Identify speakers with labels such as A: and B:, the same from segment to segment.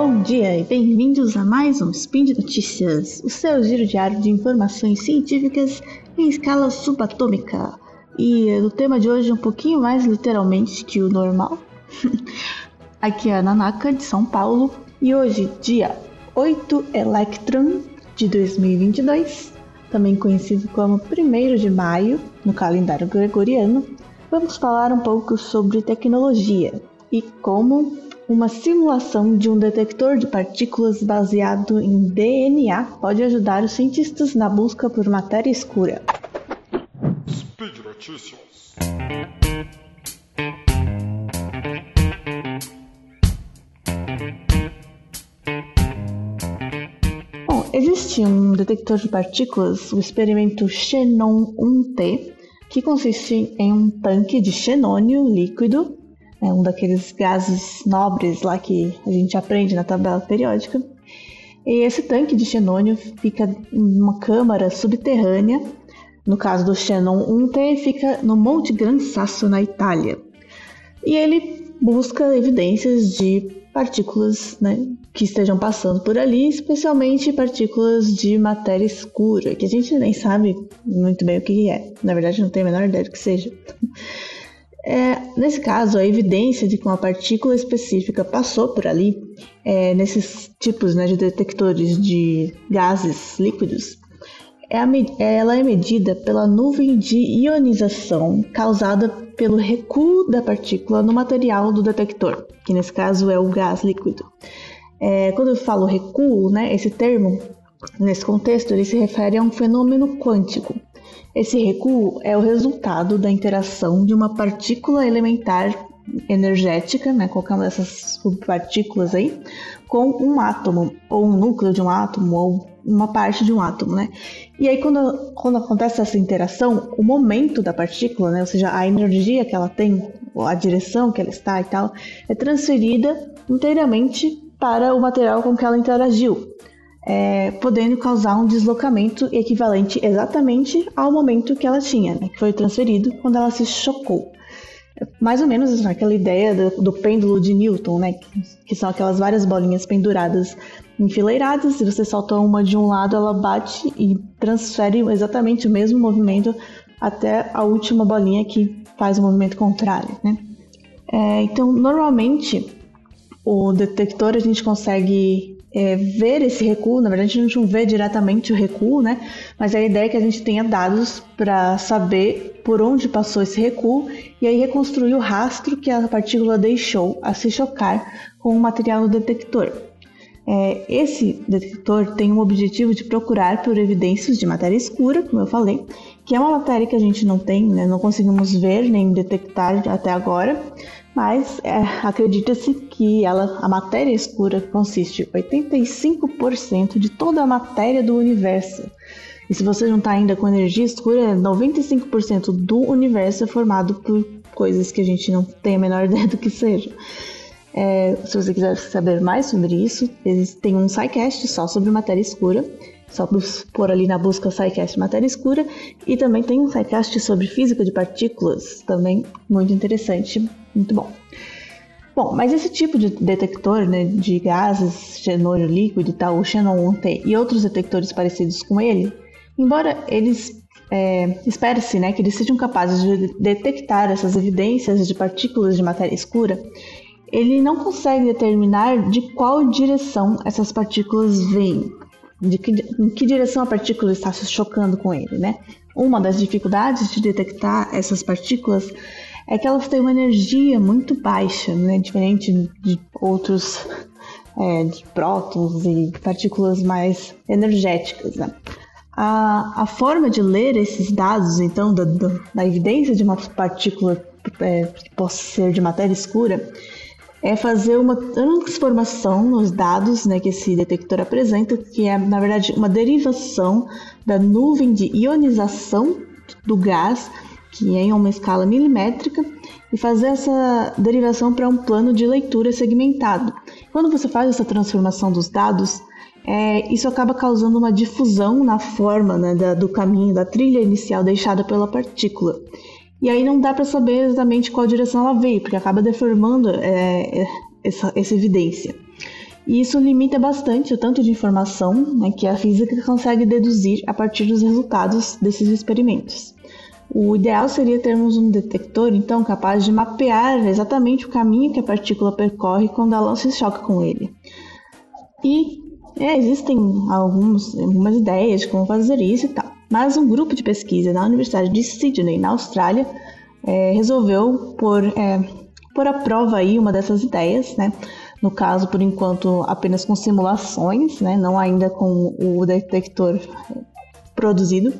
A: Bom dia e bem-vindos a mais um Spin de Notícias, o seu giro diário de informações científicas em escala subatômica. E o tema de hoje é um pouquinho mais literalmente que o normal. Aqui é a Nanaka de São Paulo e hoje, dia 8 Electron de 2022, também conhecido como 1 de maio no calendário gregoriano, vamos falar um pouco sobre tecnologia e como uma simulação de um detector de partículas baseado em DNA pode ajudar os cientistas na busca por matéria escura. Speed Notícias. Bom, existe um detector de partículas, o experimento Xenon 1T, que consiste em um tanque de xenônio líquido é um daqueles gases nobres lá que a gente aprende na tabela periódica. E esse tanque de xenônio fica em uma câmara subterrânea, no caso do Xenon 1T, fica no Monte Gran Sasso, na Itália. E ele busca evidências de partículas né, que estejam passando por ali, especialmente partículas de matéria escura, que a gente nem sabe muito bem o que é. Na verdade, não tem a menor ideia do que seja. É, nesse caso, a evidência de que uma partícula específica passou por ali, é, nesses tipos né, de detectores de gases líquidos, é a, ela é medida pela nuvem de ionização causada pelo recuo da partícula no material do detector, que nesse caso é o gás líquido. É, quando eu falo recuo, né, esse termo, nesse contexto, ele se refere a um fenômeno quântico esse recuo é o resultado da interação de uma partícula elementar energética, né, colocando essas subpartículas aí, com um átomo, ou um núcleo de um átomo, ou uma parte de um átomo, né? E aí, quando, quando acontece essa interação, o momento da partícula, né, ou seja, a energia que ela tem, a direção que ela está e tal, é transferida inteiramente para o material com que ela interagiu é, podendo causar um deslocamento equivalente exatamente ao momento que ela tinha, né, que foi transferido quando ela se chocou. Mais ou menos aquela ideia do, do pêndulo de Newton, né, que, que, são aquelas várias bolinhas penduradas enfileiradas, se você solta uma de um lado, ela bate e transfere exatamente o mesmo movimento até a última bolinha que faz o movimento contrário. Né? É, então, normalmente, o detector a gente consegue é, ver esse recuo. Na verdade, a gente não vê diretamente o recuo, né? Mas a ideia é que a gente tenha dados para saber por onde passou esse recuo e aí reconstruir o rastro que a partícula deixou a se chocar com o material do detector. É, esse detector tem o objetivo de procurar por evidências de matéria escura, como eu falei, que é uma matéria que a gente não tem, né, não conseguimos ver nem detectar até agora, mas é, acredita-se que ela, a matéria escura consiste em 85% de toda a matéria do universo. E se você juntar ainda com energia escura, 95% do universo é formado por coisas que a gente não tem a menor ideia do que seja. É, se você quiser saber mais sobre isso, tem um SciCast só sobre matéria escura. Só por ali na busca SciCast matéria escura. E também tem um SciCast sobre física de partículas, também muito interessante muito bom. Bom, mas esse tipo de detector né, de gases, xenônio líquido e tal, o Xenon 1T e outros detectores parecidos com ele, embora eles é, espere-se né, que eles sejam capazes de detectar essas evidências de partículas de matéria escura, ele não consegue determinar de qual direção essas partículas vêm, de que, em que direção a partícula está se chocando com ele, né? Uma das dificuldades de detectar essas partículas é que elas têm uma energia muito baixa, né? diferente de outros é, de prótons e partículas mais energéticas. Né? A, a forma de ler esses dados, então, da, da evidência de uma partícula é, que possa ser de matéria escura, é fazer uma transformação nos dados né, que esse detector apresenta, que é, na verdade, uma derivação da nuvem de ionização do gás que é em uma escala milimétrica, e fazer essa derivação para um plano de leitura segmentado. Quando você faz essa transformação dos dados, é, isso acaba causando uma difusão na forma né, da, do caminho, da trilha inicial deixada pela partícula. E aí não dá para saber exatamente qual direção ela veio, porque acaba deformando é, essa, essa evidência. E isso limita bastante o tanto de informação né, que a física consegue deduzir a partir dos resultados desses experimentos. O ideal seria termos um detector, então, capaz de mapear exatamente o caminho que a partícula percorre quando ela se choca com ele. E é, existem alguns, algumas ideias de como fazer isso e tal. Mas um grupo de pesquisa da Universidade de Sydney, na Austrália, é, resolveu pôr, é, pôr à prova aí uma dessas ideias, né? No caso, por enquanto, apenas com simulações, né? Não ainda com o detector produzido.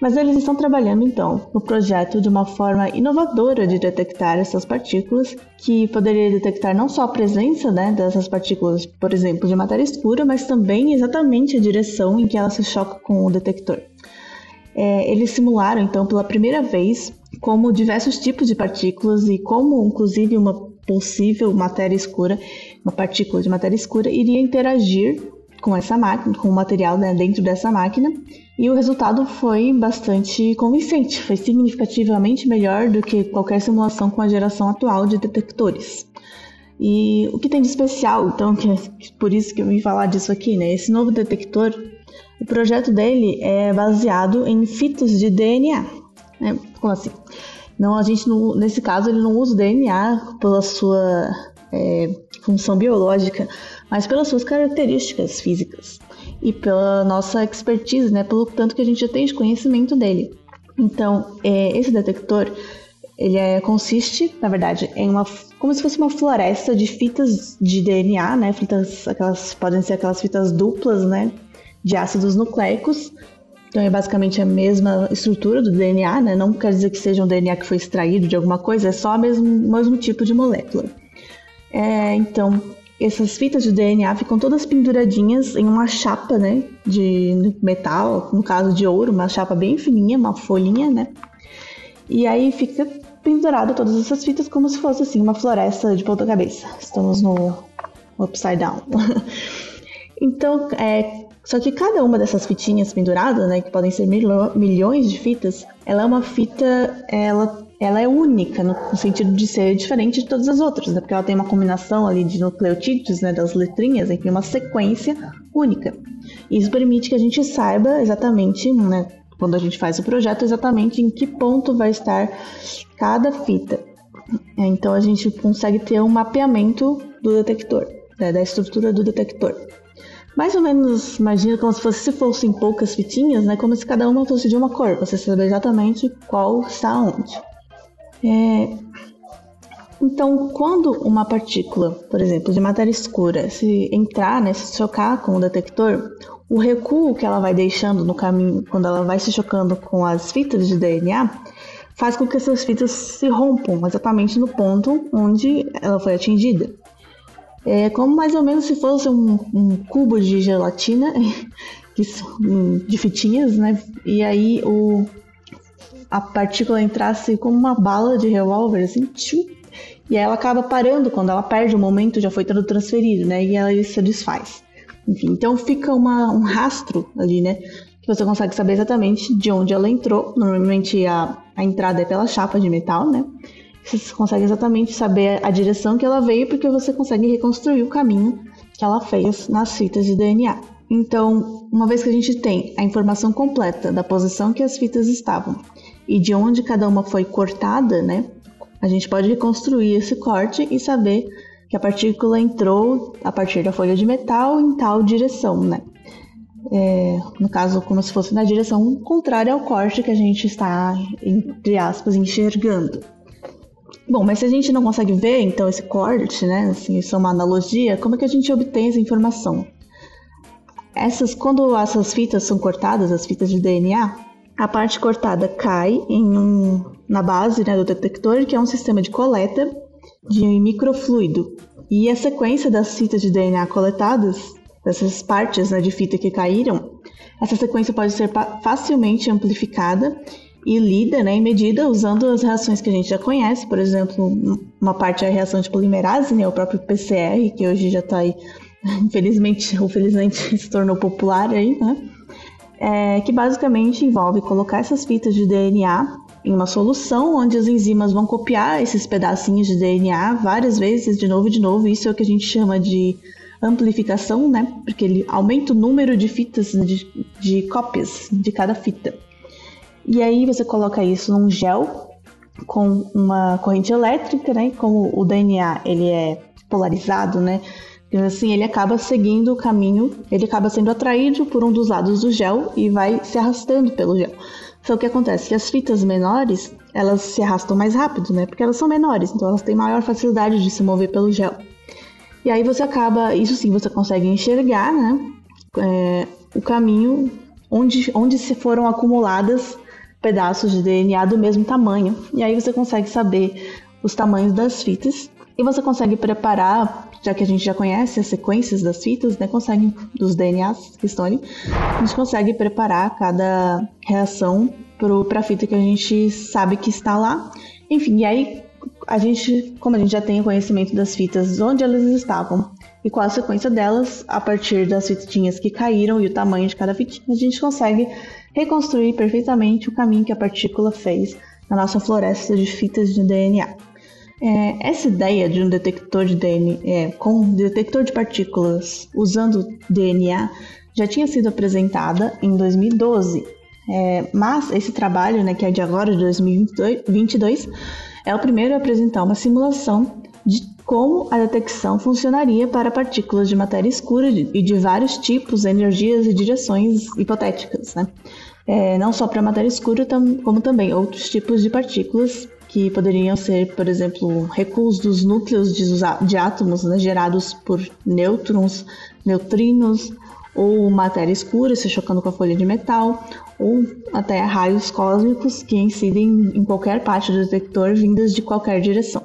A: Mas eles estão trabalhando então no projeto de uma forma inovadora de detectar essas partículas, que poderia detectar não só a presença né, dessas partículas, por exemplo, de matéria escura, mas também exatamente a direção em que ela se choca com o detector. É, eles simularam então pela primeira vez como diversos tipos de partículas e como, inclusive, uma possível matéria escura, uma partícula de matéria escura, iria interagir com essa máquina, com o material né, dentro dessa máquina, e o resultado foi bastante convincente, foi significativamente melhor do que qualquer simulação com a geração atual de detectores. E o que tem de especial, então, que é por isso que eu vim falar disso aqui, né? Esse novo detector, o projeto dele é baseado em fitas de DNA. Né? Como assim? Não, a gente não, nesse caso ele não usa o DNA pela sua é, função biológica, mas pelas suas características físicas e pela nossa expertise, né, pelo tanto que a gente já tem de conhecimento dele. Então, é, esse detector ele é, consiste, na verdade, em uma como se fosse uma floresta de fitas de DNA, né? Fitas, aquelas podem ser aquelas fitas duplas, né? De ácidos nucleicos. Então é basicamente a mesma estrutura do DNA, né? Não quer dizer que seja um DNA que foi extraído de alguma coisa, é só o mesmo, mesmo tipo de molécula. É, então, essas fitas de DNA ficam todas penduradinhas em uma chapa, né, de metal, no caso de ouro, uma chapa bem fininha, uma folhinha, né? E aí fica pendurado todas essas fitas como se fosse assim uma floresta de ponta cabeça. Estamos no upside down. então, é, só que cada uma dessas fitinhas penduradas, né, que podem ser milhões de fitas, ela é uma fita, ela ela é única no, sentido de ser diferente de todas as outras, né? porque ela tem uma combinação ali de nucleotídeos, né, das letrinhas, enfim, uma sequência única. Isso permite que a gente saiba exatamente, né, quando a gente faz o projeto, exatamente em que ponto vai estar cada fita. É, então a gente consegue ter um mapeamento do detector, né, da estrutura do detector. Mais ou menos, imagina como se, fosse, se fossem poucas fitinhas, né? Como se cada uma fosse de uma cor, você saber exatamente qual está onde. É... Então, quando uma partícula, por exemplo, de matéria escura, se entrar, né, se chocar com o detector, o recuo que ela vai deixando no caminho, quando ela vai se chocando com as fitas de DNA, faz com que essas fitas se rompam exatamente no ponto onde ela foi atingida. É como mais ou menos se fosse um, um cubo de gelatina de fitinhas, né? E aí o, a partícula entrasse como uma bala de revólver, assim, tchum, e ela acaba parando quando ela perde o momento, já foi todo transferido, né? E ela se desfaz. Enfim, então fica uma, um rastro ali, né? Que você consegue saber exatamente de onde ela entrou. Normalmente a, a entrada é pela chapa de metal, né? Você consegue exatamente saber a direção que ela veio, porque você consegue reconstruir o caminho que ela fez nas fitas de DNA. Então, uma vez que a gente tem a informação completa da posição que as fitas estavam e de onde cada uma foi cortada, né? A gente pode reconstruir esse corte e saber que a partícula entrou a partir da folha de metal em tal direção, né? É, no caso, como se fosse na direção contrária ao corte que a gente está, entre aspas, enxergando. Bom, mas se a gente não consegue ver, então, esse corte, né? Assim, isso é uma analogia, como é que a gente obtém essa informação? Essas, quando essas fitas são cortadas, as fitas de DNA, a parte cortada cai em um, na base né, do detector, que é um sistema de coleta de microfluido. E a sequência das fitas de DNA coletadas, dessas partes né, de fita que caíram, essa sequência pode ser facilmente amplificada e lida né, e medida usando as reações que a gente já conhece, por exemplo, uma parte é a reação de polimerase, né, o próprio PCR, que hoje já está aí, infelizmente ou felizmente se tornou popular aí, né? é, que basicamente envolve colocar essas fitas de DNA em uma solução onde as enzimas vão copiar esses pedacinhos de DNA várias vezes, de novo e de novo. Isso é o que a gente chama de amplificação, né? Porque ele aumenta o número de fitas, de, de cópias de cada fita. E aí você coloca isso num gel com uma corrente elétrica, né? Como o DNA ele é polarizado, né? Então, assim, ele acaba seguindo o caminho, ele acaba sendo atraído por um dos lados do gel e vai se arrastando pelo gel. Só que acontece que as fitas menores, elas se arrastam mais rápido, né? Porque elas são menores, então elas têm maior facilidade de se mover pelo gel. E aí você acaba, isso sim, você consegue enxergar, né? É, o caminho onde, onde se foram acumuladas pedaços de DNA do mesmo tamanho. E aí você consegue saber os tamanhos das fitas e você consegue preparar, já que a gente já conhece as sequências das fitas, né, consegue dos DNAs que estão ali, a gente consegue preparar cada reação para a fita que a gente sabe que está lá. Enfim, e aí a gente, como a gente já tem o conhecimento das fitas, onde elas estavam e qual a sequência delas, a partir das fitinhas que caíram e o tamanho de cada fitinha, a gente consegue reconstruir perfeitamente o caminho que a partícula fez na nossa floresta de fitas de DNA. É, essa ideia de um detector de DNA, é, com um detector de partículas usando DNA já tinha sido apresentada em 2012, é, mas esse trabalho, né, que é de agora, de 2022, é o primeiro a apresentar uma simulação de como a detecção funcionaria para partículas de matéria escura e de vários tipos, energias e direções hipotéticas, né? É, não só para matéria escura, como também outros tipos de partículas que poderiam ser, por exemplo, recuos dos núcleos de, de átomos né, gerados por nêutrons, neutrinos, ou matéria escura se chocando com a folha de metal, ou até raios cósmicos que incidem em qualquer parte do detector vindas de qualquer direção.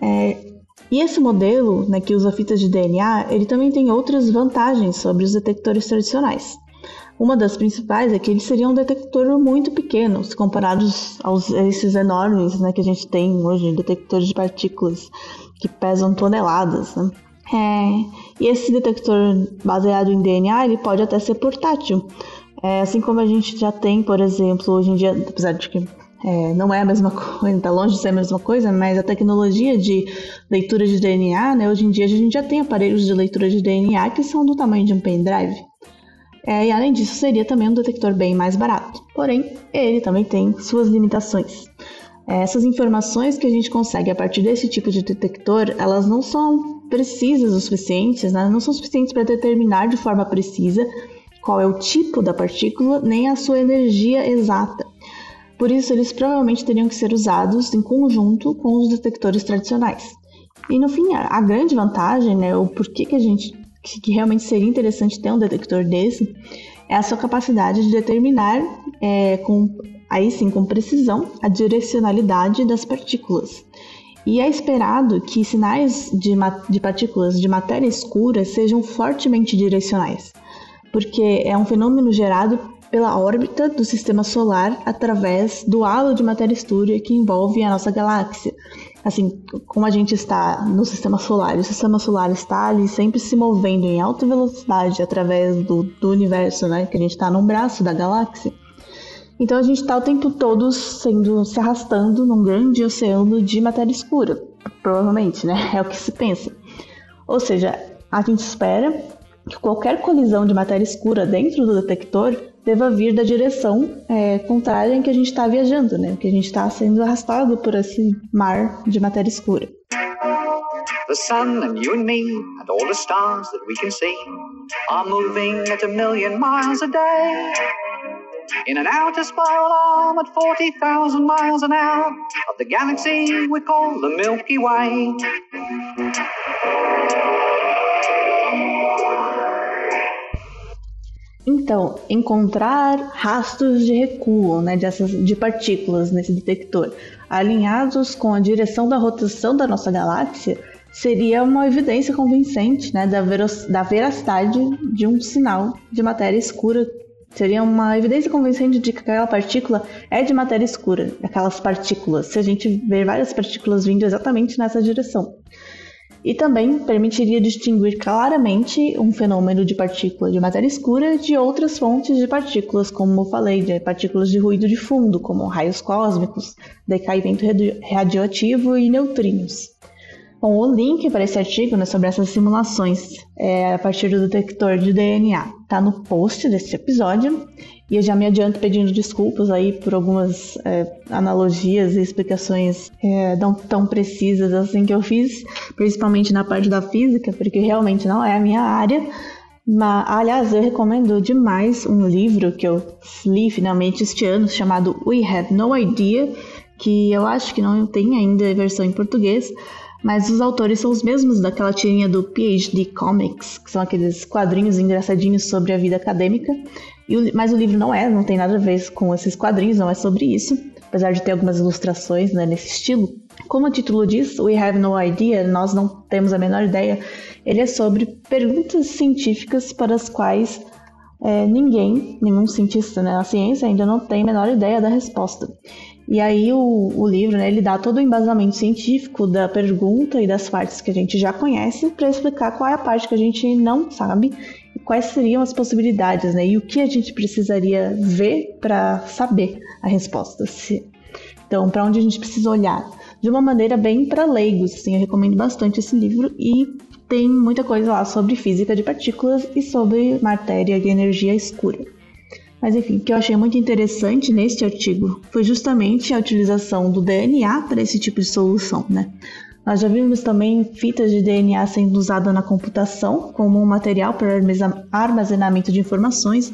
A: É, e esse modelo, né, que usa fitas de DNA, ele também tem outras vantagens sobre os detectores tradicionais. Uma das principais é que ele seria um detector muito pequeno, se comparados aos esses enormes né, que a gente tem hoje, detectores de partículas que pesam toneladas. Né? É, e esse detector baseado em DNA, ele pode até ser portátil. É, assim como a gente já tem, por exemplo, hoje em dia, apesar de que é, não é a mesma coisa, está longe de ser a mesma coisa, mas a tecnologia de leitura de DNA, né, hoje em dia a gente já tem aparelhos de leitura de DNA que são do tamanho de um pendrive. É, e além disso, seria também um detector bem mais barato. Porém, ele também tem suas limitações. É, essas informações que a gente consegue a partir desse tipo de detector, elas não são precisas o suficientes, né? não são suficientes para determinar de forma precisa qual é o tipo da partícula nem a sua energia exata. Por isso, eles provavelmente teriam que ser usados em conjunto com os detectores tradicionais. E no fim, a grande vantagem, né, o porquê que a gente que realmente seria interessante ter um detector desse, é a sua capacidade de determinar é, com aí sim com precisão a direcionalidade das partículas. E é esperado que sinais de, de partículas de matéria escura sejam fortemente direcionais, porque é um fenômeno gerado pela órbita do sistema solar através do halo de matéria escura que envolve a nossa galáxia. Assim, como a gente está no sistema solar, o sistema solar está ali sempre se movendo em alta velocidade através do, do universo, né? Que a gente está num braço da galáxia. Então a gente está o tempo todo sendo se arrastando num grande oceano de matéria escura, provavelmente, né? É o que se pensa. Ou seja, a gente espera que qualquer colisão de matéria escura dentro do detector deva vir da direção é, contrária em que a gente está viajando, né? Que a gente está sendo arrastado por esse mar de matéria escura. The sun and you and me and all the stars that we can see are moving at a million miles a day. In an outer spiral arm at 40,000 miles an hour of the galaxy we call the Milky Way. Então, encontrar rastros de recuo né, dessas, de partículas nesse detector alinhados com a direção da rotação da nossa galáxia seria uma evidência convincente né, da, da veracidade de um sinal de matéria escura Seria uma evidência convincente de que aquela partícula é de matéria escura, aquelas partículas, se a gente ver várias partículas vindo exatamente nessa direção. E também permitiria distinguir claramente um fenômeno de partícula de matéria escura de outras fontes de partículas, como eu falei, de partículas de ruído de fundo, como raios cósmicos, decaimento radioativo e neutrinos. Bom, o link para esse artigo né, sobre essas simulações é, a partir do detector de DNA está no post desse episódio. E eu já me adianto pedindo desculpas aí por algumas é, analogias e explicações é, não tão precisas assim que eu fiz, principalmente na parte da física, porque realmente não é a minha área. Mas, aliás, eu recomendo demais um livro que eu li finalmente este ano, chamado We Have No Idea, que eu acho que não tem ainda versão em português, mas os autores são os mesmos daquela tirinha do PhD Comics, que são aqueles quadrinhos engraçadinhos sobre a vida acadêmica. O, mas o livro não é, não tem nada a ver com esses quadrinhos, não é sobre isso, apesar de ter algumas ilustrações né, nesse estilo. Como o título diz, We Have No Idea, nós não temos a menor ideia, ele é sobre perguntas científicas para as quais é, ninguém, nenhum cientista né, na ciência ainda não tem a menor ideia da resposta. E aí o, o livro, né, ele dá todo o embasamento científico da pergunta e das partes que a gente já conhece para explicar qual é a parte que a gente não sabe e quais seriam as possibilidades, né, e o que a gente precisaria ver para saber a resposta. Se, então, para onde a gente precisa olhar? De uma maneira bem para leigos, assim, eu recomendo bastante esse livro e tem muita coisa lá sobre física de partículas e sobre matéria e energia escura. Mas enfim, o que eu achei muito interessante neste artigo foi justamente a utilização do DNA para esse tipo de solução, né? Nós já vimos também fitas de DNA sendo usada na computação como um material para armazenamento de informações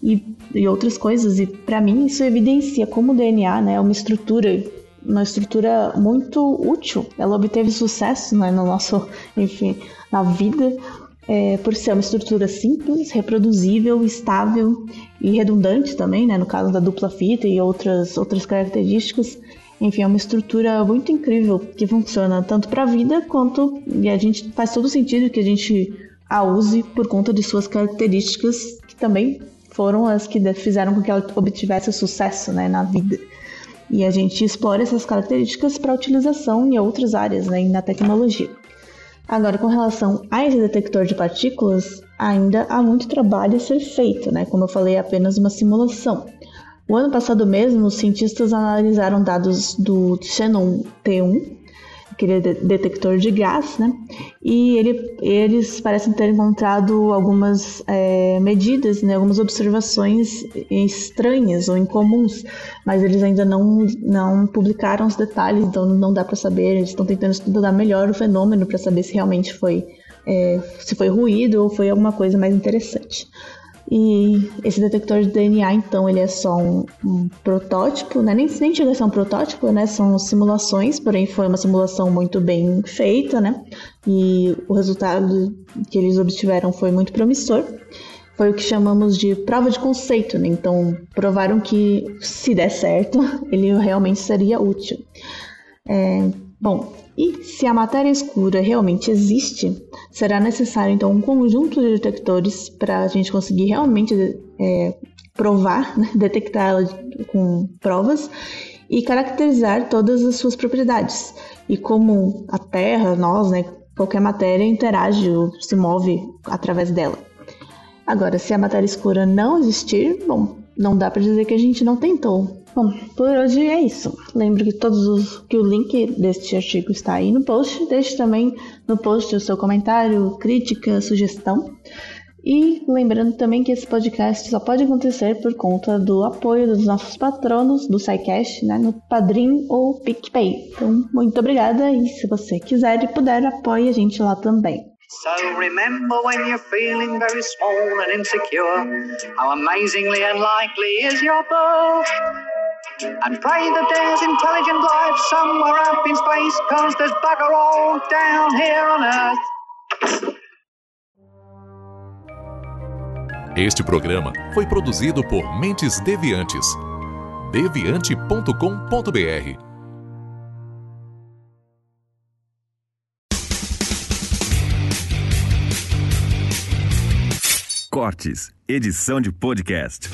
A: e, e outras coisas. E para mim isso evidencia como o DNA né, é uma estrutura, uma estrutura muito útil. Ela obteve sucesso né, no nosso, enfim, na vida é, por ser uma estrutura simples, reproduzível, estável e redundante também, né, no caso da dupla fita e outras, outras características. Enfim, é uma estrutura muito incrível que funciona tanto para a vida quanto e a gente faz todo sentido que a gente a use por conta de suas características que também foram as que fizeram com que ela obtivesse sucesso né, na vida. E a gente explora essas características para utilização em outras áreas, né, na tecnologia. Agora, com relação a esse detector de partículas, ainda há muito trabalho a ser feito, né? Como eu falei, é apenas uma simulação. O ano passado mesmo, os cientistas analisaram dados do Xenon T1 aquele detector de gás, né? E ele, eles parecem ter encontrado algumas é, medidas, né? algumas observações estranhas ou incomuns, mas eles ainda não, não publicaram os detalhes, então não dá para saber. Eles estão tentando estudar melhor o fenômeno para saber se realmente foi é, se foi ruído ou foi alguma coisa mais interessante. E esse detector de DNA, então, ele é só um, um protótipo, né? nem, nem chega a ser um protótipo, né? São simulações, porém foi uma simulação muito bem feita, né? E o resultado que eles obtiveram foi muito promissor. Foi o que chamamos de prova de conceito, né? Então, provaram que se der certo, ele realmente seria útil. É, bom, e se a matéria escura realmente existe, será necessário então um conjunto de detectores para a gente conseguir realmente é, provar, né, detectá-la com provas e caracterizar todas as suas propriedades. E como a Terra, nós, né, qualquer matéria interage ou se move através dela. Agora, se a matéria escura não existir, bom, não dá para dizer que a gente não tentou. Bom, por hoje é isso. Lembro que todos os que o link deste artigo está aí no post. Deixe também no post o seu comentário, crítica, sugestão. E lembrando também que esse podcast só pode acontecer por conta do apoio dos nossos patronos do SciCast, né, no Padrim ou PicPay. Então, muito obrigada e se você quiser e puder, apoie a gente lá também. So remember when you're feeling very small and insecure, how amazingly unlikely is your birth. And pray that there's intelligent life somewhere up in space, cause there's bugger all down here on Earth.
B: Este programa foi produzido por Mentes Deviantes. deviante.com.br
C: Cortes, edição de podcast.